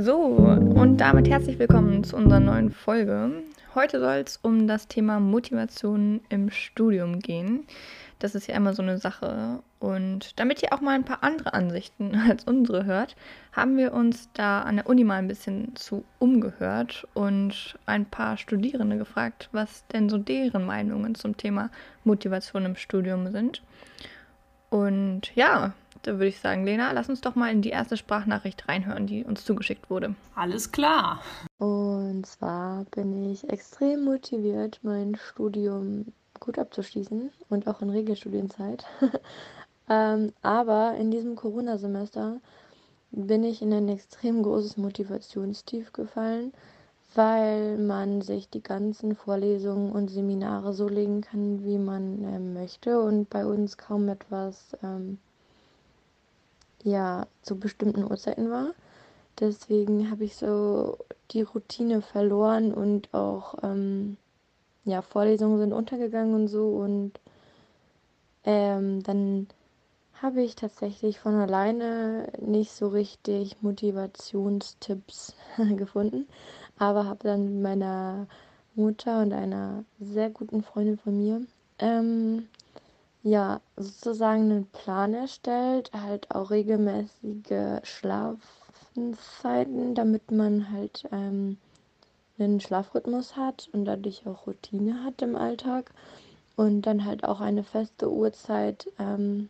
So, und damit herzlich willkommen zu unserer neuen Folge. Heute soll es um das Thema Motivation im Studium gehen. Das ist ja immer so eine Sache. Und damit ihr auch mal ein paar andere Ansichten als unsere hört, haben wir uns da an der Uni mal ein bisschen zu umgehört und ein paar Studierende gefragt, was denn so deren Meinungen zum Thema Motivation im Studium sind. Und ja, da würde ich sagen, Lena, lass uns doch mal in die erste Sprachnachricht reinhören, die uns zugeschickt wurde. Alles klar. Und zwar bin ich extrem motiviert, mein Studium gut abzuschließen und auch in Regelstudienzeit. ähm, aber in diesem Corona-Semester bin ich in ein extrem großes Motivationstief gefallen, weil man sich die ganzen Vorlesungen und Seminare so legen kann, wie man äh, möchte und bei uns kaum etwas ähm, ja zu bestimmten Uhrzeiten war. Deswegen habe ich so die Routine verloren und auch ähm, ja Vorlesungen sind untergegangen und so und ähm, dann habe ich tatsächlich von alleine nicht so richtig Motivationstipps gefunden, aber habe dann mit meiner Mutter und einer sehr guten Freundin von mir ähm, ja, sozusagen einen Plan erstellt, halt auch regelmäßige Schlafenszeiten, damit man halt ähm, einen Schlafrhythmus hat und dadurch auch Routine hat im Alltag und dann halt auch eine feste Uhrzeit, ähm,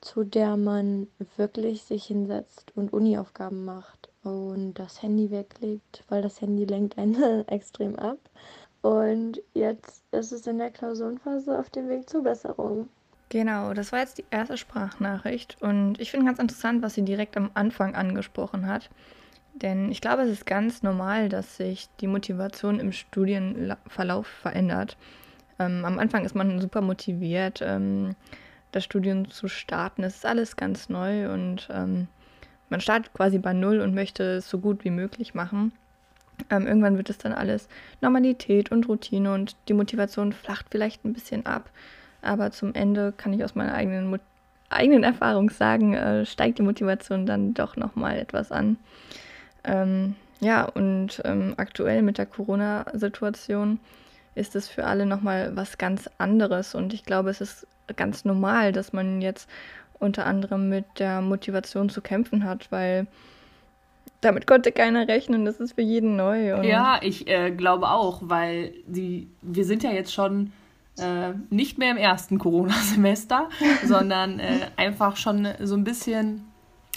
zu der man wirklich sich hinsetzt und Uniaufgaben macht und das Handy weglegt, weil das Handy lenkt einen extrem ab. Und jetzt ist es in der Klausurenphase auf dem Weg zur Besserung. Genau, das war jetzt die erste Sprachnachricht und ich finde ganz interessant, was sie direkt am Anfang angesprochen hat. Denn ich glaube, es ist ganz normal, dass sich die Motivation im Studienverlauf verändert. Ähm, am Anfang ist man super motiviert, ähm, das Studium zu starten. Es ist alles ganz neu und ähm, man startet quasi bei Null und möchte es so gut wie möglich machen. Ähm, irgendwann wird es dann alles Normalität und Routine und die Motivation flacht vielleicht ein bisschen ab. Aber zum Ende kann ich aus meiner eigenen, eigenen Erfahrung sagen, äh, steigt die Motivation dann doch nochmal etwas an. Ähm, ja, und ähm, aktuell mit der Corona-Situation ist es für alle nochmal was ganz anderes. Und ich glaube, es ist ganz normal, dass man jetzt unter anderem mit der Motivation zu kämpfen hat, weil damit konnte keiner rechnen. Das ist für jeden neu. ja, ich äh, glaube auch, weil die, wir sind ja jetzt schon äh, nicht mehr im ersten Corona-Semester, sondern äh, einfach schon so ein bisschen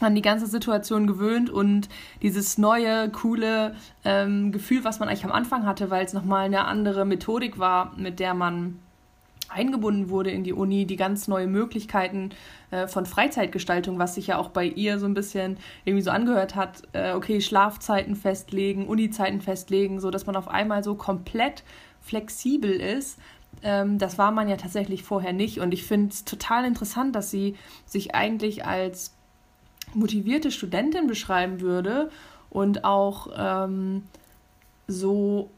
an die ganze Situation gewöhnt und dieses neue, coole ähm, Gefühl, was man eigentlich am Anfang hatte, weil es nochmal eine andere Methodik war, mit der man eingebunden wurde in die Uni, die ganz neue Möglichkeiten äh, von Freizeitgestaltung, was sich ja auch bei ihr so ein bisschen irgendwie so angehört hat, äh, okay, Schlafzeiten festlegen, Unizeiten festlegen, so dass man auf einmal so komplett flexibel ist ähm, das war man ja tatsächlich vorher nicht. Und ich finde es total interessant, dass sie sich eigentlich als motivierte Studentin beschreiben würde und auch ähm, so,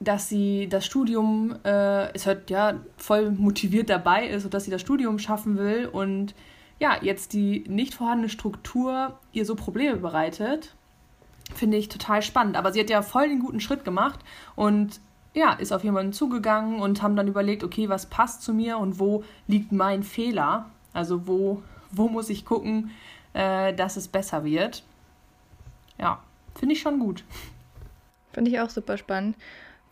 dass sie das Studium, äh, es hört ja voll motiviert dabei ist und dass sie das Studium schaffen will und ja, jetzt die nicht vorhandene Struktur ihr so Probleme bereitet, finde ich total spannend. Aber sie hat ja voll den guten Schritt gemacht und ja, ist auf jemanden zugegangen und haben dann überlegt, okay, was passt zu mir und wo liegt mein Fehler? Also wo, wo muss ich gucken, äh, dass es besser wird? Ja, finde ich schon gut. Finde ich auch super spannend.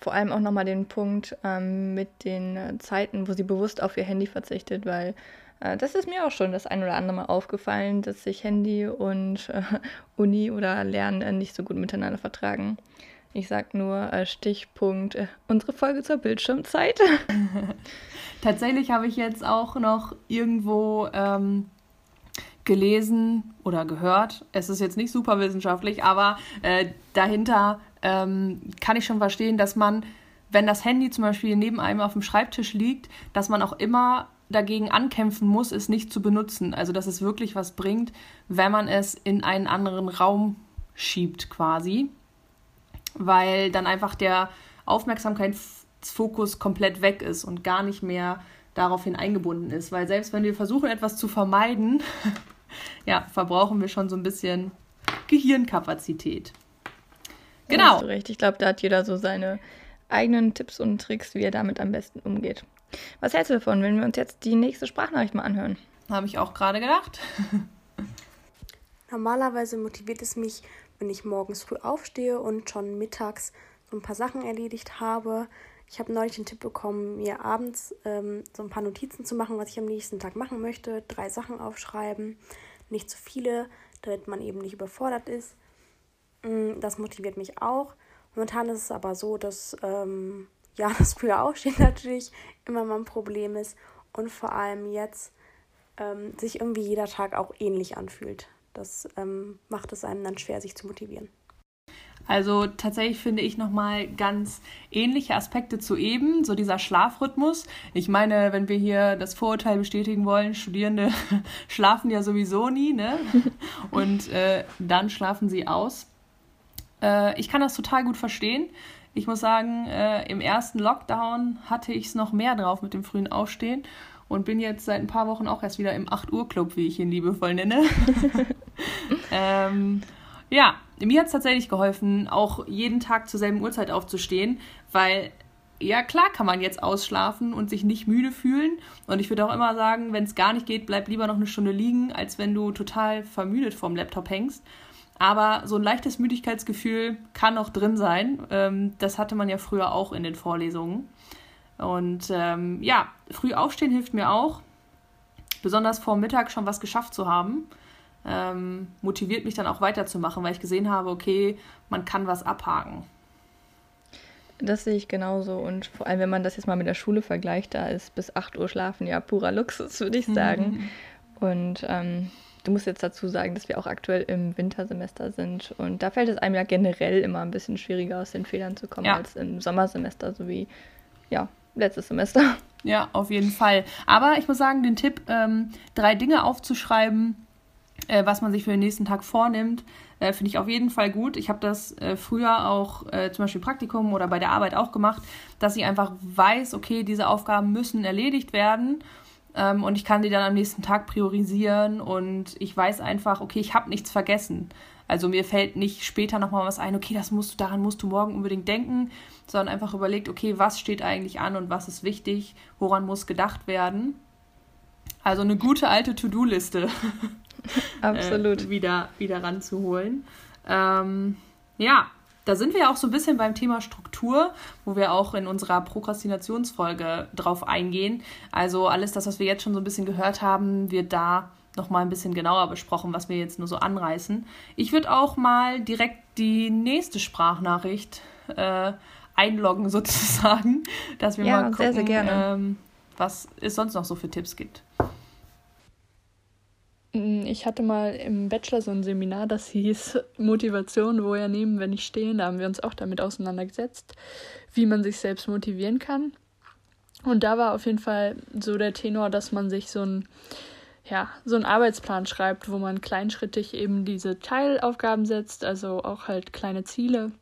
Vor allem auch nochmal den Punkt ähm, mit den äh, Zeiten, wo sie bewusst auf ihr Handy verzichtet, weil äh, das ist mir auch schon das ein oder andere Mal aufgefallen, dass sich Handy und äh, Uni oder Lernen äh, nicht so gut miteinander vertragen. Ich sag nur äh, Stichpunkt äh, unsere Folge zur Bildschirmzeit. Tatsächlich habe ich jetzt auch noch irgendwo ähm, gelesen oder gehört. Es ist jetzt nicht super wissenschaftlich, aber äh, dahinter ähm, kann ich schon verstehen, dass man, wenn das Handy zum Beispiel neben einem auf dem Schreibtisch liegt, dass man auch immer dagegen ankämpfen muss, es nicht zu benutzen. Also dass es wirklich was bringt, wenn man es in einen anderen Raum schiebt quasi weil dann einfach der Aufmerksamkeitsfokus komplett weg ist und gar nicht mehr daraufhin eingebunden ist. Weil selbst wenn wir versuchen, etwas zu vermeiden, ja, verbrauchen wir schon so ein bisschen Gehirnkapazität. Genau. Ja, hast du recht. Ich glaube, da hat jeder so seine eigenen Tipps und Tricks, wie er damit am besten umgeht. Was hältst du davon, wenn wir uns jetzt die nächste Sprachnachricht mal anhören? Habe ich auch gerade gedacht. Normalerweise motiviert es mich, wenn ich morgens früh aufstehe und schon mittags so ein paar Sachen erledigt habe. Ich habe neulich den Tipp bekommen, mir abends ähm, so ein paar Notizen zu machen, was ich am nächsten Tag machen möchte. Drei Sachen aufschreiben, nicht zu viele, damit man eben nicht überfordert ist. Mm, das motiviert mich auch. Momentan ist es aber so, dass ähm, ja, das frühe Aufstehen natürlich immer mal ein Problem ist und vor allem jetzt ähm, sich irgendwie jeder Tag auch ähnlich anfühlt. Das ähm, macht es einem dann schwer, sich zu motivieren. Also tatsächlich finde ich nochmal ganz ähnliche Aspekte zu eben, so dieser Schlafrhythmus. Ich meine, wenn wir hier das Vorurteil bestätigen wollen, Studierende schlafen ja sowieso nie, ne? Und äh, dann schlafen sie aus. Äh, ich kann das total gut verstehen. Ich muss sagen, äh, im ersten Lockdown hatte ich es noch mehr drauf mit dem frühen Aufstehen und bin jetzt seit ein paar Wochen auch erst wieder im 8 Uhr Club, wie ich ihn liebevoll nenne. ähm, ja, mir hat es tatsächlich geholfen, auch jeden Tag zur selben Uhrzeit aufzustehen, weil ja klar kann man jetzt ausschlafen und sich nicht müde fühlen. Und ich würde auch immer sagen, wenn es gar nicht geht, bleib lieber noch eine Stunde liegen, als wenn du total vermüdet vorm Laptop hängst. Aber so ein leichtes Müdigkeitsgefühl kann noch drin sein. Ähm, das hatte man ja früher auch in den Vorlesungen. Und ähm, ja, früh aufstehen hilft mir auch. Besonders vor Mittag schon was geschafft zu haben ähm, motiviert mich dann auch weiterzumachen, weil ich gesehen habe, okay, man kann was abhaken. Das sehe ich genauso. Und vor allem, wenn man das jetzt mal mit der Schule vergleicht, da ist bis 8 Uhr schlafen ja purer Luxus, würde ich sagen. Mhm. Und ähm, du musst jetzt dazu sagen, dass wir auch aktuell im Wintersemester sind. Und da fällt es einem ja generell immer ein bisschen schwieriger, aus den Fehlern zu kommen, ja. als im Sommersemester, so wie ja, letztes Semester. Ja, auf jeden Fall. Aber ich muss sagen, den Tipp, ähm, drei Dinge aufzuschreiben, äh, was man sich für den nächsten Tag vornimmt, äh, finde ich auf jeden Fall gut. Ich habe das äh, früher auch äh, zum Beispiel im Praktikum oder bei der Arbeit auch gemacht, dass ich einfach weiß, okay, diese Aufgaben müssen erledigt werden ähm, und ich kann die dann am nächsten Tag priorisieren und ich weiß einfach, okay, ich habe nichts vergessen. Also mir fällt nicht später nochmal was ein, okay, das musst du, daran musst du morgen unbedingt denken, sondern einfach überlegt, okay, was steht eigentlich an und was ist wichtig, woran muss gedacht werden. Also eine gute alte To-Do-Liste. Absolut. Äh, wieder, wieder ranzuholen. Ähm, ja, da sind wir ja auch so ein bisschen beim Thema Struktur, wo wir auch in unserer Prokrastinationsfolge drauf eingehen. Also alles das, was wir jetzt schon so ein bisschen gehört haben, wird da nochmal ein bisschen genauer besprochen, was wir jetzt nur so anreißen. Ich würde auch mal direkt die nächste Sprachnachricht äh, einloggen sozusagen, dass wir ja, mal gucken, sehr, sehr ähm, was es sonst noch so für Tipps gibt. Mm, ich hatte mal im Bachelor so ein Seminar, das hieß Motivation, woher nehmen, wenn ich stehen. Da haben wir uns auch damit auseinandergesetzt, wie man sich selbst motivieren kann. Und da war auf jeden Fall so der Tenor, dass man sich so ein ja, so einen Arbeitsplan schreibt, wo man kleinschrittig eben diese Teilaufgaben setzt, also auch halt kleine Ziele.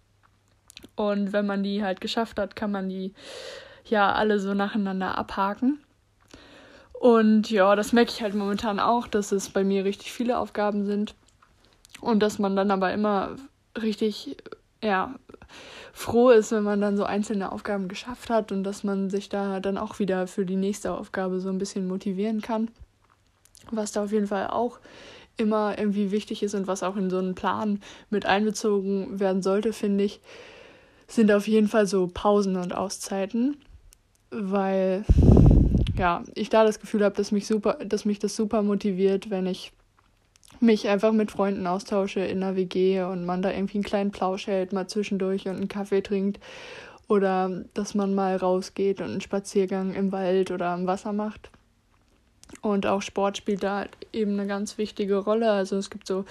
Und wenn man die halt geschafft hat, kann man die ja alle so nacheinander abhaken. Und ja, das merke ich halt momentan auch, dass es bei mir richtig viele Aufgaben sind und dass man dann aber immer richtig, ja, froh ist, wenn man dann so einzelne Aufgaben geschafft hat und dass man sich da dann auch wieder für die nächste Aufgabe so ein bisschen motivieren kann. Was da auf jeden Fall auch immer irgendwie wichtig ist und was auch in so einen Plan mit einbezogen werden sollte, finde ich, sind auf jeden Fall so Pausen und Auszeiten, weil ja, ich da das Gefühl habe, dass mich super, dass mich das super motiviert, wenn ich mich einfach mit Freunden austausche in der WG und man da irgendwie einen kleinen Plausch hält, mal zwischendurch und einen Kaffee trinkt oder dass man mal rausgeht und einen Spaziergang im Wald oder am Wasser macht. Und auch Sport spielt da eben eine ganz wichtige Rolle. Also es gibt so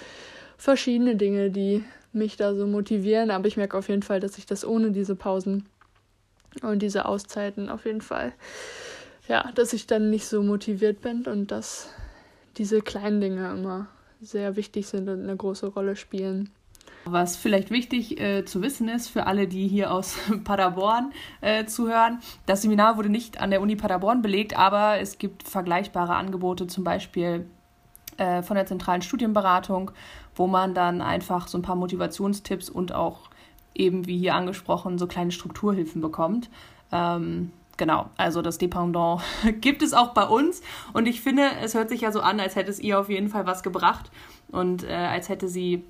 verschiedene Dinge, die mich da so motivieren, aber ich merke auf jeden Fall, dass ich das ohne diese Pausen und diese Auszeiten auf jeden Fall ja, dass ich dann nicht so motiviert bin und dass diese kleinen Dinge immer sehr wichtig sind und eine große Rolle spielen. Was vielleicht wichtig äh, zu wissen ist für alle, die hier aus Paderborn äh, zuhören, das Seminar wurde nicht an der Uni Paderborn belegt, aber es gibt vergleichbare Angebote, zum Beispiel äh, von der zentralen Studienberatung, wo man dann einfach so ein paar Motivationstipps und auch eben, wie hier angesprochen, so kleine Strukturhilfen bekommt. Ähm, genau, also das Dependant gibt es auch bei uns und ich finde, es hört sich ja so an, als hätte es ihr auf jeden Fall was gebracht und äh, als hätte sie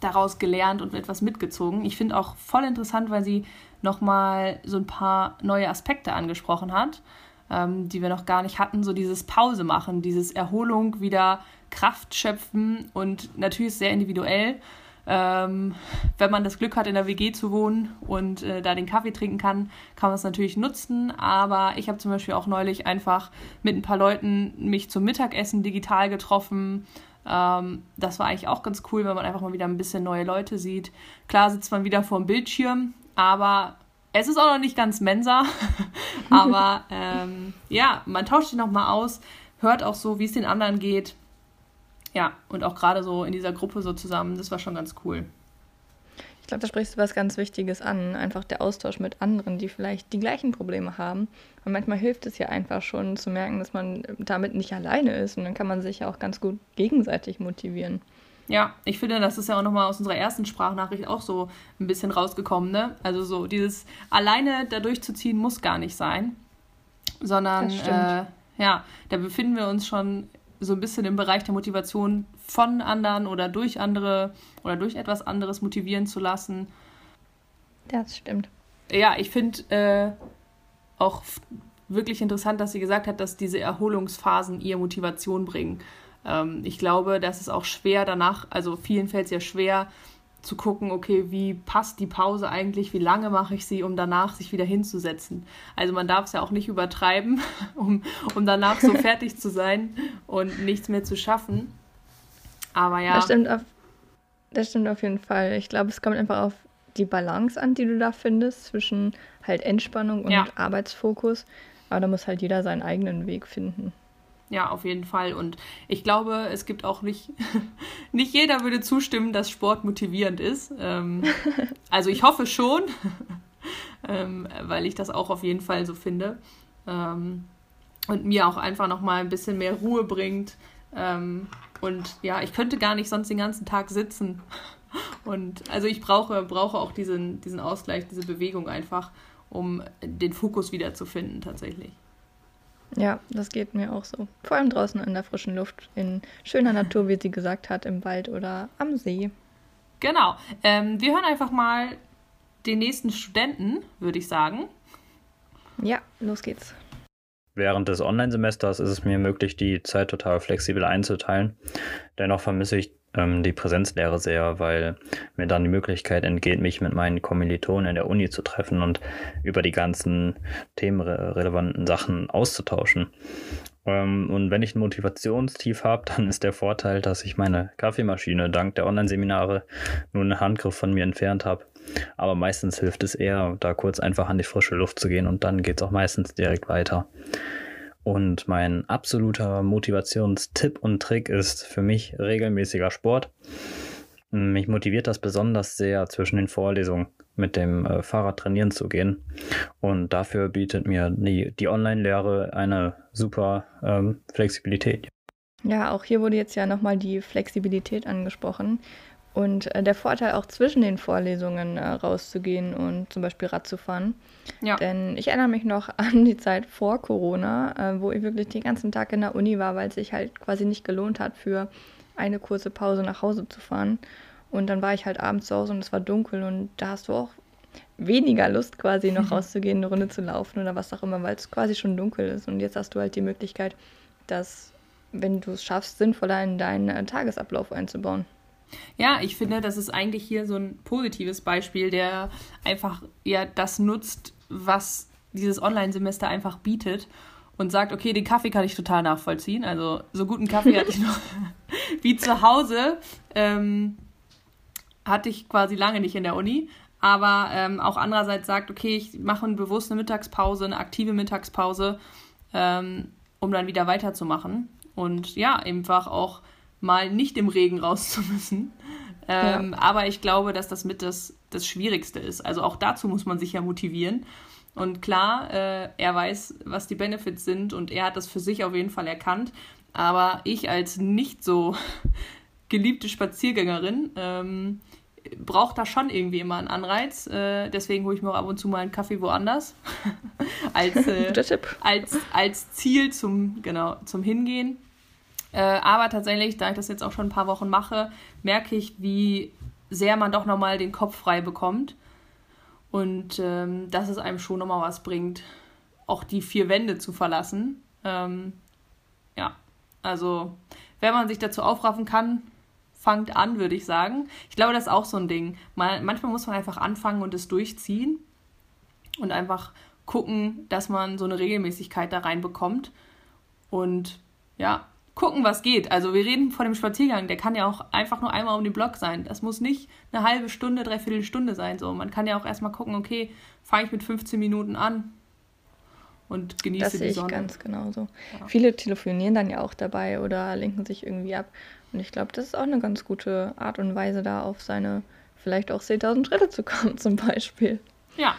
daraus gelernt und etwas mitgezogen. Ich finde auch voll interessant, weil sie nochmal so ein paar neue Aspekte angesprochen hat, ähm, die wir noch gar nicht hatten. So dieses Pause machen, dieses Erholung, wieder Kraft schöpfen und natürlich sehr individuell. Ähm, wenn man das Glück hat, in der WG zu wohnen und äh, da den Kaffee trinken kann, kann man es natürlich nutzen. Aber ich habe zum Beispiel auch neulich einfach mit ein paar Leuten mich zum Mittagessen digital getroffen. Ähm, das war eigentlich auch ganz cool, wenn man einfach mal wieder ein bisschen neue Leute sieht. Klar sitzt man wieder vor dem Bildschirm, aber es ist auch noch nicht ganz Mensa. aber ähm, ja, man tauscht sich nochmal aus, hört auch so, wie es den anderen geht. Ja, und auch gerade so in dieser Gruppe so zusammen, das war schon ganz cool. Ich glaube, da sprichst du was ganz Wichtiges an. Einfach der Austausch mit anderen, die vielleicht die gleichen Probleme haben. Und manchmal hilft es ja einfach schon zu merken, dass man damit nicht alleine ist. Und dann kann man sich ja auch ganz gut gegenseitig motivieren. Ja, ich finde, das ist ja auch nochmal aus unserer ersten Sprachnachricht auch so ein bisschen rausgekommen, ne? Also so dieses alleine da durchzuziehen muss gar nicht sein. Sondern äh, ja, da befinden wir uns schon so ein bisschen im Bereich der Motivation von anderen oder durch andere oder durch etwas anderes motivieren zu lassen. Das stimmt. Ja, ich finde äh, auch wirklich interessant, dass sie gesagt hat, dass diese Erholungsphasen ihr Motivation bringen. Ähm, ich glaube, das ist auch schwer danach, also vielen fällt es ja schwer, zu gucken, okay, wie passt die Pause eigentlich, wie lange mache ich sie, um danach sich wieder hinzusetzen. Also man darf es ja auch nicht übertreiben, um, um danach so fertig zu sein und nichts mehr zu schaffen. Aber ja. Das stimmt auf, das stimmt auf jeden Fall. Ich glaube, es kommt einfach auf die Balance an, die du da findest, zwischen halt Entspannung und ja. Arbeitsfokus. Aber da muss halt jeder seinen eigenen Weg finden. Ja, auf jeden Fall. Und ich glaube, es gibt auch nicht, nicht jeder würde zustimmen, dass Sport motivierend ist. Ähm, also ich hoffe schon, ähm, weil ich das auch auf jeden Fall so finde. Ähm, und mir auch einfach nochmal ein bisschen mehr Ruhe bringt. Ähm, und ja, ich könnte gar nicht sonst den ganzen Tag sitzen. Und also ich brauche, brauche auch diesen, diesen Ausgleich, diese Bewegung einfach, um den Fokus wiederzufinden tatsächlich. Ja, das geht mir auch so. Vor allem draußen in der frischen Luft, in schöner Natur, wie sie gesagt hat, im Wald oder am See. Genau. Ähm, wir hören einfach mal den nächsten Studenten, würde ich sagen. Ja, los geht's. Während des Online-Semesters ist es mir möglich, die Zeit total flexibel einzuteilen. Dennoch vermisse ich ähm, die Präsenzlehre sehr, weil mir dann die Möglichkeit entgeht, mich mit meinen Kommilitonen in der Uni zu treffen und über die ganzen themenrelevanten Sachen auszutauschen. Ähm, und wenn ich ein Motivationstief habe, dann ist der Vorteil, dass ich meine Kaffeemaschine dank der Online-Seminare nur einen Handgriff von mir entfernt habe. Aber meistens hilft es eher, da kurz einfach an die frische Luft zu gehen und dann geht es auch meistens direkt weiter. Und mein absoluter Motivationstipp und Trick ist für mich regelmäßiger Sport. Mich motiviert das besonders sehr, zwischen den Vorlesungen mit dem äh, Fahrrad trainieren zu gehen. Und dafür bietet mir die, die Online-Lehre eine super ähm, Flexibilität. Ja, auch hier wurde jetzt ja nochmal die Flexibilität angesprochen. Und äh, der Vorteil auch zwischen den Vorlesungen äh, rauszugehen und zum Beispiel Rad zu fahren. Ja. Denn ich erinnere mich noch an die Zeit vor Corona, äh, wo ich wirklich den ganzen Tag in der Uni war, weil es sich halt quasi nicht gelohnt hat, für eine kurze Pause nach Hause zu fahren. Und dann war ich halt abends zu Hause und es war dunkel und da hast du auch weniger Lust quasi noch rauszugehen, eine Runde zu laufen oder was auch immer, weil es quasi schon dunkel ist. Und jetzt hast du halt die Möglichkeit, das, wenn du es schaffst, sinnvoller in deinen äh, Tagesablauf einzubauen. Ja, ich finde, das ist eigentlich hier so ein positives Beispiel, der einfach ja das nutzt, was dieses Online-Semester einfach bietet und sagt, okay, den Kaffee kann ich total nachvollziehen. Also so guten Kaffee hatte ich noch wie zu Hause. Ähm, hatte ich quasi lange nicht in der Uni. Aber ähm, auch andererseits sagt, okay, ich mache eine bewusste Mittagspause, eine aktive Mittagspause, ähm, um dann wieder weiterzumachen. Und ja, einfach auch mal nicht im Regen raus zu müssen. Ähm, ja. Aber ich glaube, dass das mit das, das Schwierigste ist. Also auch dazu muss man sich ja motivieren. Und klar, äh, er weiß, was die Benefits sind und er hat das für sich auf jeden Fall erkannt. Aber ich als nicht so geliebte Spaziergängerin. Ähm, braucht da schon irgendwie immer einen Anreiz. Äh, deswegen hole ich mir auch ab und zu mal einen Kaffee woanders. als, äh, als, als Ziel zum, genau, zum Hingehen. Äh, aber tatsächlich, da ich das jetzt auch schon ein paar Wochen mache, merke ich, wie sehr man doch nochmal den Kopf frei bekommt. Und ähm, dass es einem schon nochmal was bringt, auch die vier Wände zu verlassen. Ähm, ja, also wenn man sich dazu aufraffen kann, fangt an, würde ich sagen. Ich glaube, das ist auch so ein Ding. Mal, manchmal muss man einfach anfangen und es durchziehen und einfach gucken, dass man so eine Regelmäßigkeit da reinbekommt und ja, gucken, was geht. Also wir reden von dem Spaziergang, der kann ja auch einfach nur einmal um den Block sein. Das muss nicht eine halbe Stunde, dreiviertel Stunde sein. So, man kann ja auch erstmal gucken, okay, fange ich mit 15 Minuten an und genieße das die Sonne. Das sehe ich ganz genauso. Ja. Viele telefonieren dann ja auch dabei oder lenken sich irgendwie ab. Und ich glaube, das ist auch eine ganz gute Art und Weise, da auf seine vielleicht auch 10.000 Schritte zu kommen, zum Beispiel. Ja,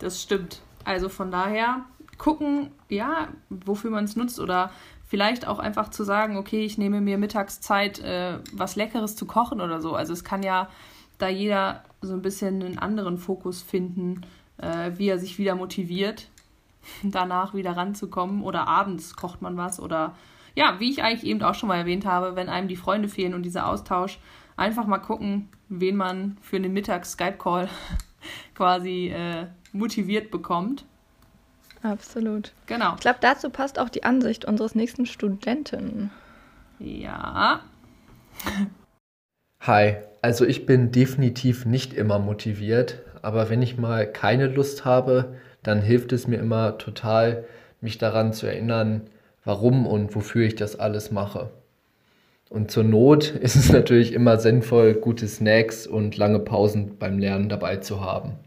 das stimmt. Also von daher gucken, ja, wofür man es nutzt oder vielleicht auch einfach zu sagen, okay, ich nehme mir Mittagszeit, äh, was Leckeres zu kochen oder so. Also es kann ja da jeder so ein bisschen einen anderen Fokus finden, äh, wie er sich wieder motiviert, danach wieder ranzukommen. Oder abends kocht man was oder ja, wie ich eigentlich eben auch schon mal erwähnt habe, wenn einem die Freunde fehlen und dieser Austausch, einfach mal gucken, wen man für einen Mittags-Skype-Call quasi äh, motiviert bekommt. Absolut. Genau. Ich glaube, dazu passt auch die Ansicht unseres nächsten Studenten. Ja. Hi, also ich bin definitiv nicht immer motiviert, aber wenn ich mal keine Lust habe, dann hilft es mir immer total, mich daran zu erinnern, warum und wofür ich das alles mache. Und zur Not ist es natürlich immer sinnvoll, gute Snacks und lange Pausen beim Lernen dabei zu haben.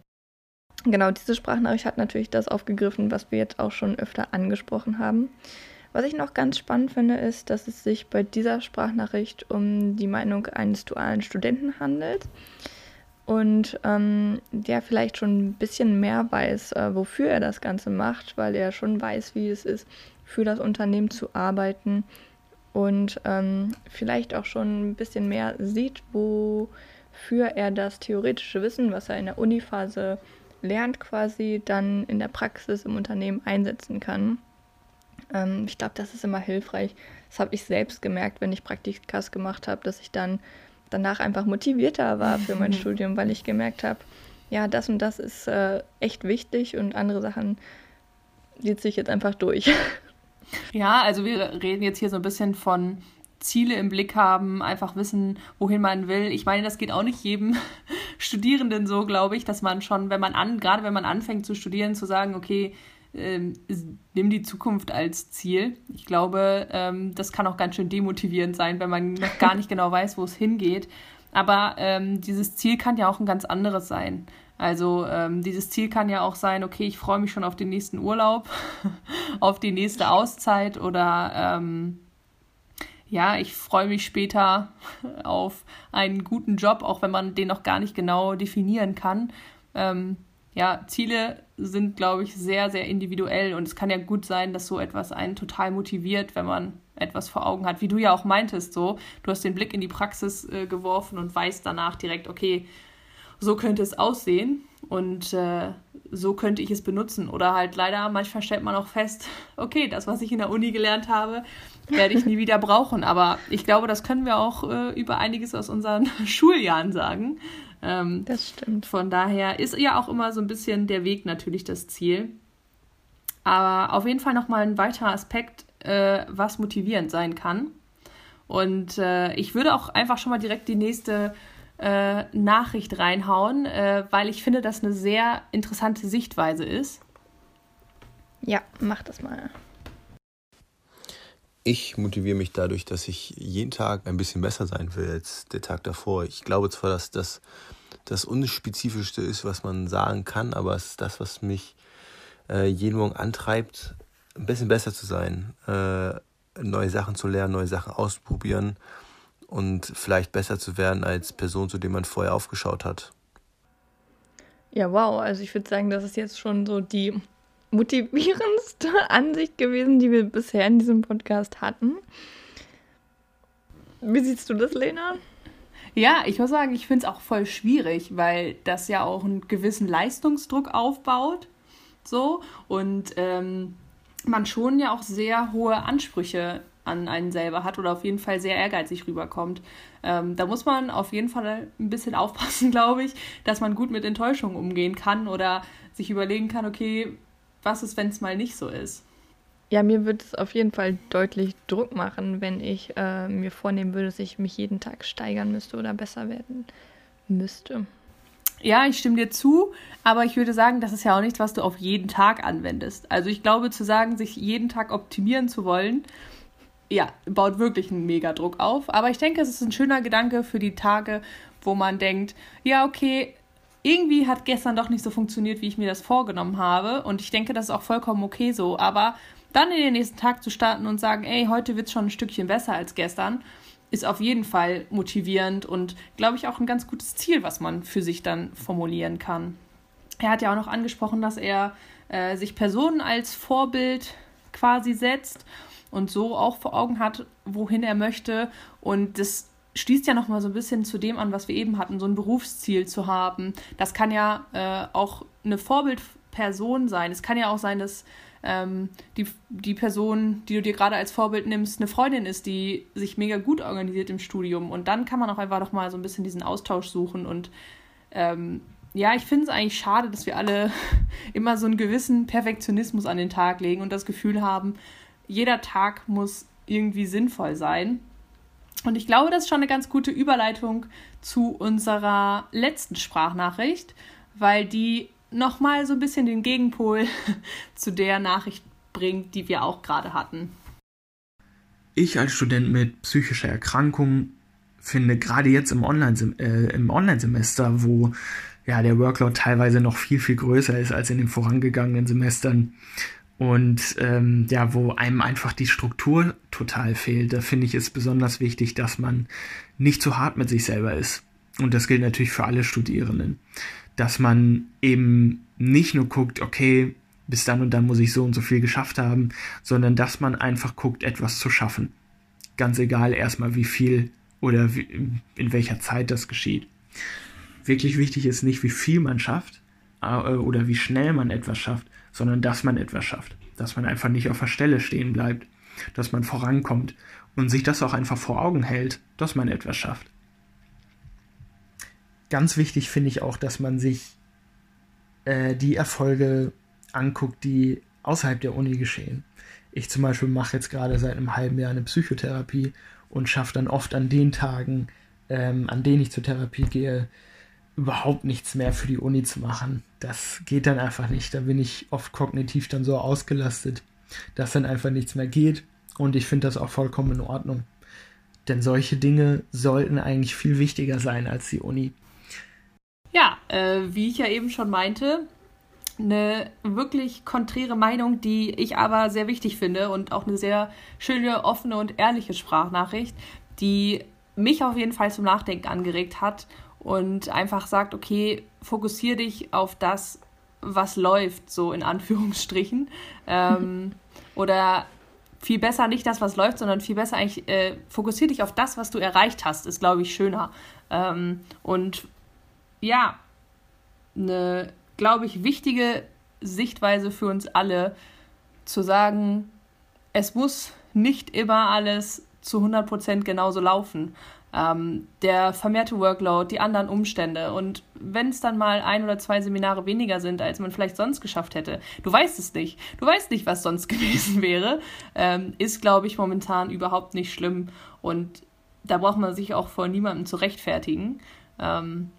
Genau, diese Sprachnachricht hat natürlich das aufgegriffen, was wir jetzt auch schon öfter angesprochen haben. Was ich noch ganz spannend finde, ist, dass es sich bei dieser Sprachnachricht um die Meinung eines dualen Studenten handelt und ähm, der vielleicht schon ein bisschen mehr weiß, äh, wofür er das Ganze macht, weil er schon weiß, wie es ist, für das Unternehmen zu arbeiten und ähm, vielleicht auch schon ein bisschen mehr sieht, wofür er das theoretische Wissen, was er in der Uniphase lernt, quasi dann in der Praxis im Unternehmen einsetzen kann. Ähm, ich glaube, das ist immer hilfreich. Das habe ich selbst gemerkt, wenn ich Praktikas gemacht habe, dass ich dann danach einfach motivierter war für mein Studium, weil ich gemerkt habe, ja, das und das ist äh, echt wichtig und andere Sachen zieht sich jetzt einfach durch. Ja, also wir reden jetzt hier so ein bisschen von Ziele im Blick haben, einfach wissen, wohin man will. Ich meine, das geht auch nicht jedem Studierenden so, glaube ich, dass man schon, wenn man an, gerade wenn man anfängt zu studieren, zu sagen, okay, ähm, nimm die Zukunft als Ziel. Ich glaube, ähm, das kann auch ganz schön demotivierend sein, wenn man noch gar nicht genau weiß, wo es hingeht. Aber ähm, dieses Ziel kann ja auch ein ganz anderes sein. Also ähm, dieses Ziel kann ja auch sein, okay, ich freue mich schon auf den nächsten Urlaub, auf die nächste Auszeit oder ähm, ja, ich freue mich später auf einen guten Job, auch wenn man den noch gar nicht genau definieren kann. Ähm, ja, Ziele sind, glaube ich, sehr, sehr individuell und es kann ja gut sein, dass so etwas einen total motiviert, wenn man etwas vor Augen hat, wie du ja auch meintest, so, du hast den Blick in die Praxis äh, geworfen und weißt danach direkt, okay, so könnte es aussehen und äh, so könnte ich es benutzen. Oder halt leider, manchmal stellt man auch fest, okay, das, was ich in der Uni gelernt habe, werde ich nie wieder brauchen. Aber ich glaube, das können wir auch äh, über einiges aus unseren Schuljahren sagen. Ähm, das stimmt. Von daher ist ja auch immer so ein bisschen der Weg natürlich das Ziel. Aber auf jeden Fall nochmal ein weiterer Aspekt, äh, was motivierend sein kann. Und äh, ich würde auch einfach schon mal direkt die nächste äh, Nachricht reinhauen, äh, weil ich finde, dass eine sehr interessante Sichtweise ist. Ja, mach das mal. Ich motiviere mich dadurch, dass ich jeden Tag ein bisschen besser sein will als der Tag davor. Ich glaube zwar, dass das das Unspezifischste ist, was man sagen kann, aber es ist das, was mich äh, jeden Morgen antreibt, ein bisschen besser zu sein, äh, neue Sachen zu lernen, neue Sachen auszuprobieren und vielleicht besser zu werden als Person, zu der man vorher aufgeschaut hat. Ja, wow. Also ich würde sagen, das ist jetzt schon so die motivierendste Ansicht gewesen, die wir bisher in diesem Podcast hatten. Wie siehst du das, Lena? Ja, ich muss sagen, ich finde es auch voll schwierig, weil das ja auch einen gewissen Leistungsdruck aufbaut. So. Und ähm, man schon ja auch sehr hohe Ansprüche an einen selber hat oder auf jeden Fall sehr ehrgeizig rüberkommt. Ähm, da muss man auf jeden Fall ein bisschen aufpassen, glaube ich, dass man gut mit Enttäuschungen umgehen kann oder sich überlegen kann, okay, was ist, wenn es mal nicht so ist. Ja, mir würde es auf jeden Fall deutlich Druck machen, wenn ich äh, mir vornehmen würde, dass ich mich jeden Tag steigern müsste oder besser werden müsste. Ja, ich stimme dir zu, aber ich würde sagen, das ist ja auch nichts, was du auf jeden Tag anwendest. Also ich glaube, zu sagen, sich jeden Tag optimieren zu wollen, ja, baut wirklich einen Megadruck auf. Aber ich denke, es ist ein schöner Gedanke für die Tage, wo man denkt, ja, okay, irgendwie hat gestern doch nicht so funktioniert, wie ich mir das vorgenommen habe. Und ich denke, das ist auch vollkommen okay so. Aber dann in den nächsten Tag zu starten und sagen, ey, heute wird es schon ein Stückchen besser als gestern, ist auf jeden Fall motivierend und, glaube ich, auch ein ganz gutes Ziel, was man für sich dann formulieren kann. Er hat ja auch noch angesprochen, dass er äh, sich Personen als Vorbild quasi setzt und so auch vor Augen hat, wohin er möchte. Und das schließt ja nochmal so ein bisschen zu dem an, was wir eben hatten, so ein Berufsziel zu haben. Das kann ja äh, auch eine Vorbildperson sein. Es kann ja auch sein, dass ähm, die, die Person, die du dir gerade als Vorbild nimmst, eine Freundin ist, die sich mega gut organisiert im Studium. Und dann kann man auch einfach noch mal so ein bisschen diesen Austausch suchen. Und ähm, ja, ich finde es eigentlich schade, dass wir alle immer so einen gewissen Perfektionismus an den Tag legen und das Gefühl haben, jeder Tag muss irgendwie sinnvoll sein. Und ich glaube, das ist schon eine ganz gute Überleitung zu unserer letzten Sprachnachricht, weil die nochmal so ein bisschen den Gegenpol zu der Nachricht bringt, die wir auch gerade hatten. Ich als Student mit psychischer Erkrankung finde gerade jetzt im Online-Semester, äh, Online-Semester, wo ja der Workload teilweise noch viel, viel größer ist als in den vorangegangenen Semestern und ähm, ja, wo einem einfach die Struktur total fehlt, da finde ich es besonders wichtig, dass man nicht zu hart mit sich selber ist. Und das gilt natürlich für alle Studierenden dass man eben nicht nur guckt, okay, bis dann und dann muss ich so und so viel geschafft haben, sondern dass man einfach guckt, etwas zu schaffen. Ganz egal erstmal, wie viel oder wie, in welcher Zeit das geschieht. Wirklich wichtig ist nicht, wie viel man schafft äh, oder wie schnell man etwas schafft, sondern dass man etwas schafft. Dass man einfach nicht auf der Stelle stehen bleibt, dass man vorankommt und sich das auch einfach vor Augen hält, dass man etwas schafft ganz wichtig finde ich auch, dass man sich äh, die Erfolge anguckt, die außerhalb der Uni geschehen. Ich zum Beispiel mache jetzt gerade seit einem halben Jahr eine Psychotherapie und schaffe dann oft an den Tagen, ähm, an denen ich zur Therapie gehe, überhaupt nichts mehr für die Uni zu machen. Das geht dann einfach nicht. Da bin ich oft kognitiv dann so ausgelastet, dass dann einfach nichts mehr geht. Und ich finde das auch vollkommen in Ordnung. Denn solche Dinge sollten eigentlich viel wichtiger sein als die Uni. Ja, äh, wie ich ja eben schon meinte, eine wirklich konträre Meinung, die ich aber sehr wichtig finde und auch eine sehr schöne, offene und ehrliche Sprachnachricht, die mich auf jeden Fall zum Nachdenken angeregt hat und einfach sagt, okay, fokussiere dich auf das, was läuft, so in Anführungsstrichen. Ähm, oder viel besser nicht das, was läuft, sondern viel besser eigentlich äh, fokussiere dich auf das, was du erreicht hast, ist, glaube ich, schöner. Ähm, und ja, eine, glaube ich, wichtige Sichtweise für uns alle, zu sagen, es muss nicht immer alles zu 100% genauso laufen. Ähm, der vermehrte Workload, die anderen Umstände und wenn es dann mal ein oder zwei Seminare weniger sind, als man vielleicht sonst geschafft hätte, du weißt es nicht. Du weißt nicht, was sonst gewesen wäre, ähm, ist, glaube ich, momentan überhaupt nicht schlimm und da braucht man sich auch vor niemandem zu rechtfertigen. Ähm,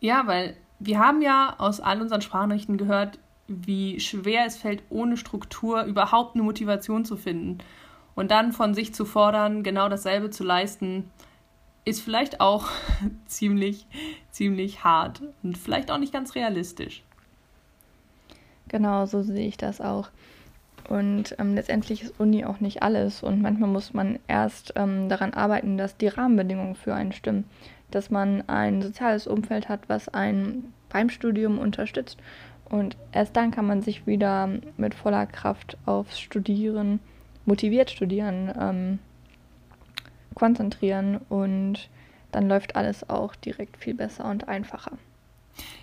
ja, weil wir haben ja aus all unseren Sprachnachrichten gehört, wie schwer es fällt, ohne Struktur überhaupt eine Motivation zu finden. Und dann von sich zu fordern, genau dasselbe zu leisten, ist vielleicht auch ziemlich, ziemlich hart und vielleicht auch nicht ganz realistisch. Genau, so sehe ich das auch. Und ähm, letztendlich ist Uni auch nicht alles. Und manchmal muss man erst ähm, daran arbeiten, dass die Rahmenbedingungen für einen stimmen dass man ein soziales Umfeld hat, was einen beim Studium unterstützt. Und erst dann kann man sich wieder mit voller Kraft aufs Studieren, motiviert studieren, ähm, konzentrieren und dann läuft alles auch direkt viel besser und einfacher.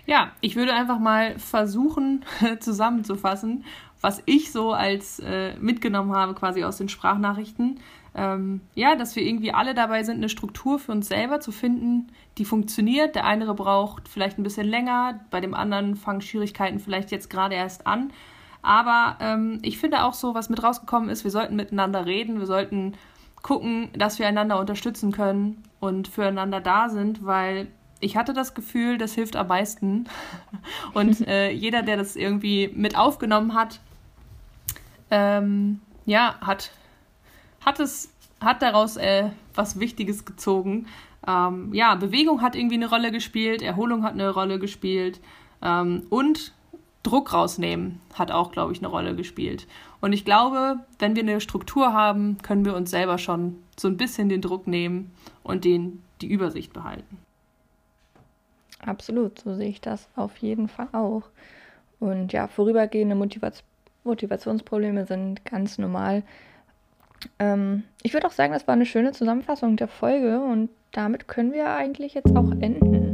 Ja, ich würde einfach mal versuchen zusammenzufassen, was ich so als äh, mitgenommen habe quasi aus den Sprachnachrichten. Ähm, ja, dass wir irgendwie alle dabei sind, eine Struktur für uns selber zu finden, die funktioniert. Der eine braucht vielleicht ein bisschen länger, bei dem anderen fangen Schwierigkeiten vielleicht jetzt gerade erst an. Aber ähm, ich finde auch so, was mit rausgekommen ist, wir sollten miteinander reden, wir sollten gucken, dass wir einander unterstützen können und füreinander da sind, weil ich hatte das Gefühl, das hilft am meisten. Und äh, jeder, der das irgendwie mit aufgenommen hat, ähm, ja, hat, hat es, hat daraus äh, was Wichtiges gezogen. Ähm, ja, Bewegung hat irgendwie eine Rolle gespielt, Erholung hat eine Rolle gespielt ähm, und Druck rausnehmen hat auch, glaube ich, eine Rolle gespielt. Und ich glaube, wenn wir eine Struktur haben, können wir uns selber schon so ein bisschen den Druck nehmen und den, die Übersicht behalten. Absolut, so sehe ich das auf jeden Fall auch. Und ja, vorübergehende Motivation, Motivationsprobleme sind ganz normal. Ähm, ich würde auch sagen, das war eine schöne Zusammenfassung der Folge und damit können wir eigentlich jetzt auch enden.